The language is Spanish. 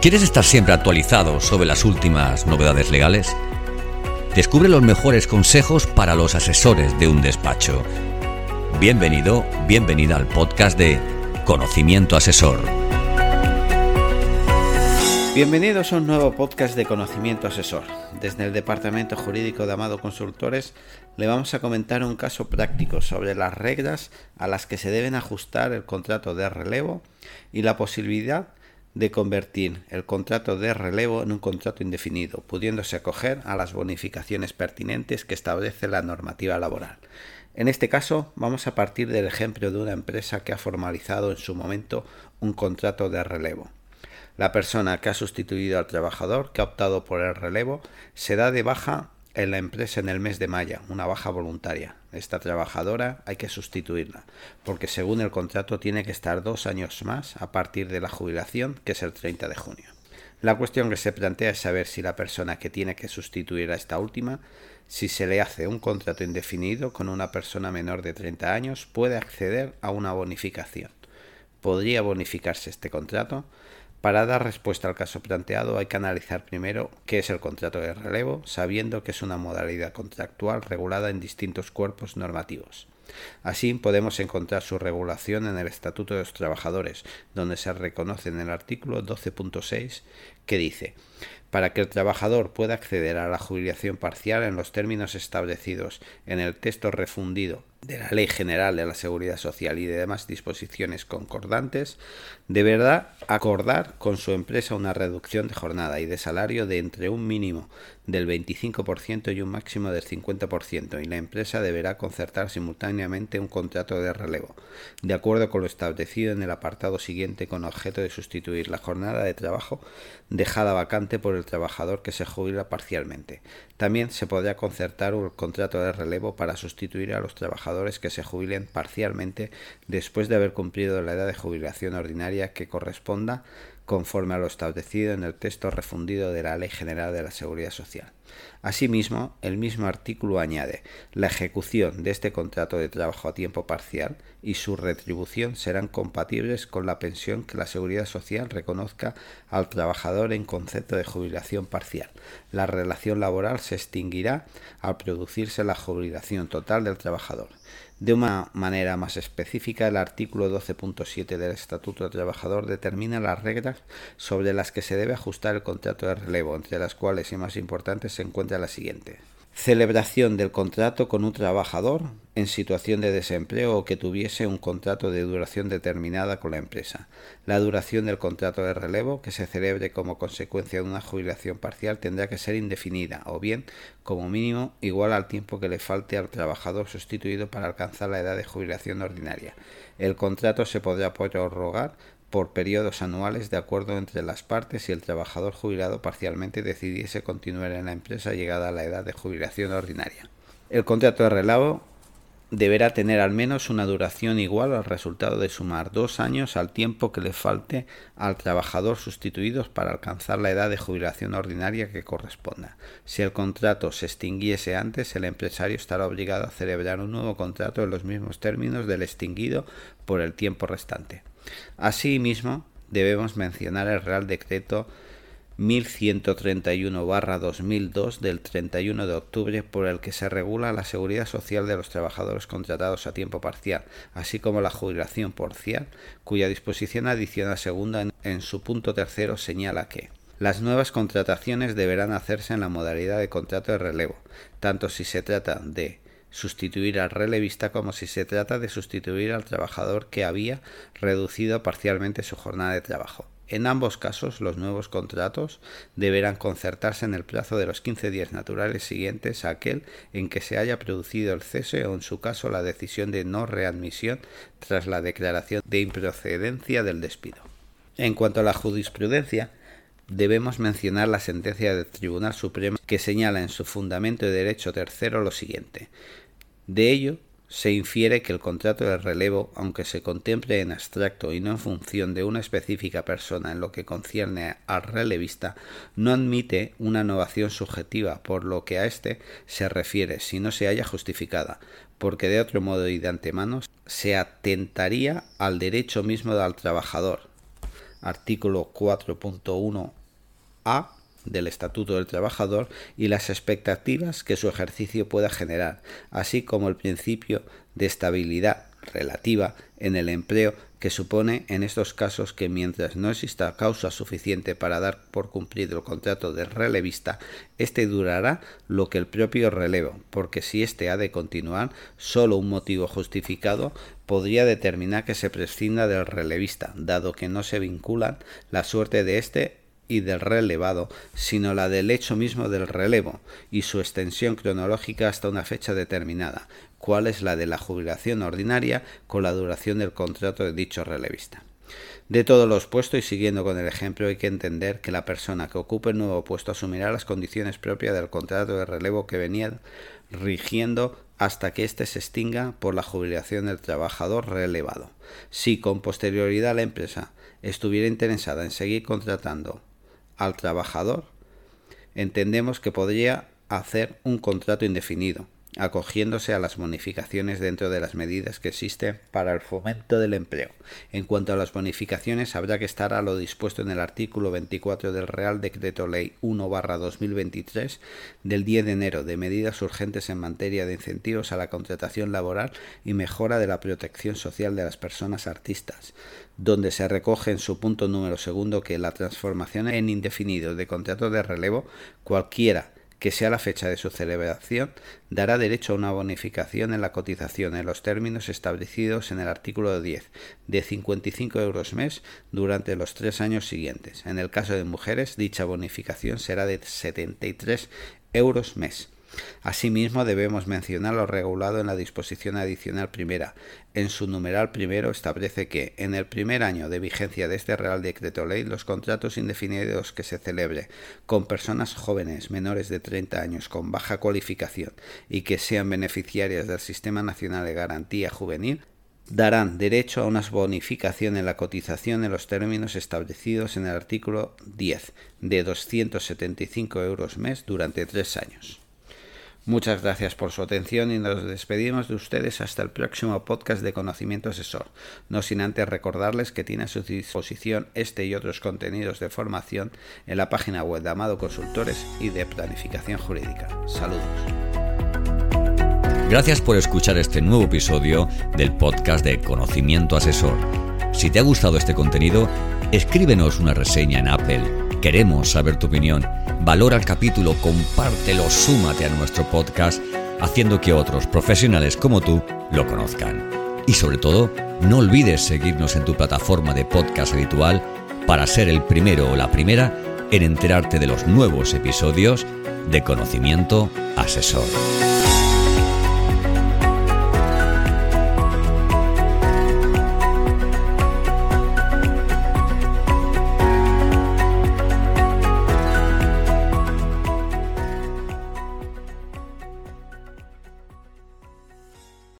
¿Quieres estar siempre actualizado sobre las últimas novedades legales? Descubre los mejores consejos para los asesores de un despacho. Bienvenido, bienvenida al podcast de Conocimiento Asesor. Bienvenidos a un nuevo podcast de Conocimiento Asesor. Desde el Departamento Jurídico de Amado Consultores le vamos a comentar un caso práctico sobre las reglas a las que se deben ajustar el contrato de relevo y la posibilidad de convertir el contrato de relevo en un contrato indefinido, pudiéndose acoger a las bonificaciones pertinentes que establece la normativa laboral. En este caso, vamos a partir del ejemplo de una empresa que ha formalizado en su momento un contrato de relevo. La persona que ha sustituido al trabajador que ha optado por el relevo se da de baja en la empresa en el mes de mayo, una baja voluntaria. Esta trabajadora hay que sustituirla, porque según el contrato tiene que estar dos años más a partir de la jubilación, que es el 30 de junio. La cuestión que se plantea es saber si la persona que tiene que sustituir a esta última, si se le hace un contrato indefinido con una persona menor de 30 años, puede acceder a una bonificación. ¿Podría bonificarse este contrato? Para dar respuesta al caso planteado hay que analizar primero qué es el contrato de relevo, sabiendo que es una modalidad contractual regulada en distintos cuerpos normativos. Así podemos encontrar su regulación en el Estatuto de los Trabajadores, donde se reconoce en el artículo 12.6 que dice para que el trabajador pueda acceder a la jubilación parcial en los términos establecidos en el texto refundido de la Ley General de la Seguridad Social y de demás disposiciones concordantes, deberá acordar con su empresa una reducción de jornada y de salario de entre un mínimo del 25% y un máximo del 50%, y la empresa deberá concertar simultáneamente un contrato de relevo, de acuerdo con lo establecido en el apartado siguiente con objeto de sustituir la jornada de trabajo dejada vacante por el trabajador que se jubila parcialmente. También se podrá concertar un contrato de relevo para sustituir a los trabajadores que se jubilen parcialmente después de haber cumplido la edad de jubilación ordinaria que corresponda conforme a lo establecido en el texto refundido de la Ley General de la Seguridad Social. Asimismo, el mismo artículo añade la ejecución de este contrato de trabajo a tiempo parcial y su retribución serán compatibles con la pensión que la Seguridad Social reconozca al trabajador en concepto de jubilación parcial. La relación laboral se extinguirá al producirse la jubilación total del trabajador. De una manera más específica, el artículo 12.7 del Estatuto del Trabajador determina las reglas sobre las que se debe ajustar el contrato de relevo, entre las cuales y más importantes se encuentra la siguiente. Celebración del contrato con un trabajador en situación de desempleo o que tuviese un contrato de duración determinada con la empresa. La duración del contrato de relevo que se celebre como consecuencia de una jubilación parcial tendrá que ser indefinida o bien como mínimo igual al tiempo que le falte al trabajador sustituido para alcanzar la edad de jubilación ordinaria. El contrato se podrá prorrogar por periodos anuales de acuerdo entre las partes si el trabajador jubilado parcialmente decidiese continuar en la empresa llegada a la edad de jubilación ordinaria. El contrato de relevo deberá tener al menos una duración igual al resultado de sumar dos años al tiempo que le falte al trabajador sustituido para alcanzar la edad de jubilación ordinaria que corresponda. Si el contrato se extinguiese antes, el empresario estará obligado a celebrar un nuevo contrato en los mismos términos del extinguido por el tiempo restante. Asimismo, debemos mencionar el Real Decreto 1131-2002 del 31 de octubre por el que se regula la seguridad social de los trabajadores contratados a tiempo parcial, así como la jubilación parcial, cuya disposición adicional segunda en, su punto tercero señala que las nuevas contrataciones deberán hacerse en la modalidad de contrato de relevo, tanto si se trata de sustituir al relevista como si se trata de sustituir al trabajador que había reducido parcialmente su jornada de trabajo. En ambos casos, los nuevos contratos deberán concertarse en el plazo de los 15 días naturales siguientes a aquel en que se haya producido el cese o, en su caso, la decisión de no readmisión tras la declaración de improcedencia del despido. En cuanto a la jurisprudencia, debemos mencionar la sentencia del Tribunal Supremo que señala en su fundamento de derecho tercero lo siguiente. De ello se infiere que el contrato de relevo, aunque se contemple en abstracto y no en función de una específica persona en lo que concierne al relevista, no admite una innovación subjetiva por lo que a éste se refiere si no se haya justificada, porque de otro modo y de antemano se atentaría al derecho mismo del trabajador, artículo 4.1a del Estatuto del Trabajador y las expectativas que su ejercicio pueda generar, así como el principio de estabilidad relativa en el empleo que supone en estos casos que mientras no exista causa suficiente para dar por cumplido el contrato de relevista, éste durará lo que el propio relevo, porque si éste ha de continuar, solo un motivo justificado podría determinar que se prescinda del relevista, dado que no se vinculan la suerte de éste y del relevado, sino la del hecho mismo del relevo y su extensión cronológica hasta una fecha determinada, cuál es la de la jubilación ordinaria con la duración del contrato de dicho relevista. De todos los puestos y siguiendo con el ejemplo hay que entender que la persona que ocupe el nuevo puesto asumirá las condiciones propias del contrato de relevo que venía rigiendo hasta que éste se extinga por la jubilación del trabajador relevado. Si con posterioridad la empresa estuviera interesada en seguir contratando al trabajador, entendemos que podría hacer un contrato indefinido, acogiéndose a las bonificaciones dentro de las medidas que existen para el fomento del empleo. En cuanto a las bonificaciones, habrá que estar a lo dispuesto en el artículo 24 del Real Decreto Ley 1-2023 del 10 de enero de medidas urgentes en materia de incentivos a la contratación laboral y mejora de la protección social de las personas artistas, donde se recoge en su punto número segundo que la transformación en indefinido de contrato de relevo cualquiera que sea la fecha de su celebración, dará derecho a una bonificación en la cotización en los términos establecidos en el artículo 10, de 55 euros mes durante los tres años siguientes. En el caso de mujeres, dicha bonificación será de 73 euros mes. Asimismo, debemos mencionar lo regulado en la disposición adicional primera. En su numeral primero establece que, en el primer año de vigencia de este Real Decreto Ley, los contratos indefinidos que se celebre con personas jóvenes menores de 30 años con baja cualificación y que sean beneficiarias del Sistema Nacional de Garantía Juvenil darán derecho a una bonificación en la cotización en los términos establecidos en el artículo 10 de 275 euros mes durante tres años. Muchas gracias por su atención y nos despedimos de ustedes hasta el próximo podcast de Conocimiento Asesor, no sin antes recordarles que tiene a su disposición este y otros contenidos de formación en la página web de Amado Consultores y de Planificación Jurídica. Saludos. Gracias por escuchar este nuevo episodio del podcast de Conocimiento Asesor. Si te ha gustado este contenido, escríbenos una reseña en Apple. Queremos saber tu opinión valora el capítulo, compártelo, súmate a nuestro podcast, haciendo que otros profesionales como tú lo conozcan. Y sobre todo, no olvides seguirnos en tu plataforma de podcast habitual para ser el primero o la primera en enterarte de los nuevos episodios de Conocimiento Asesor.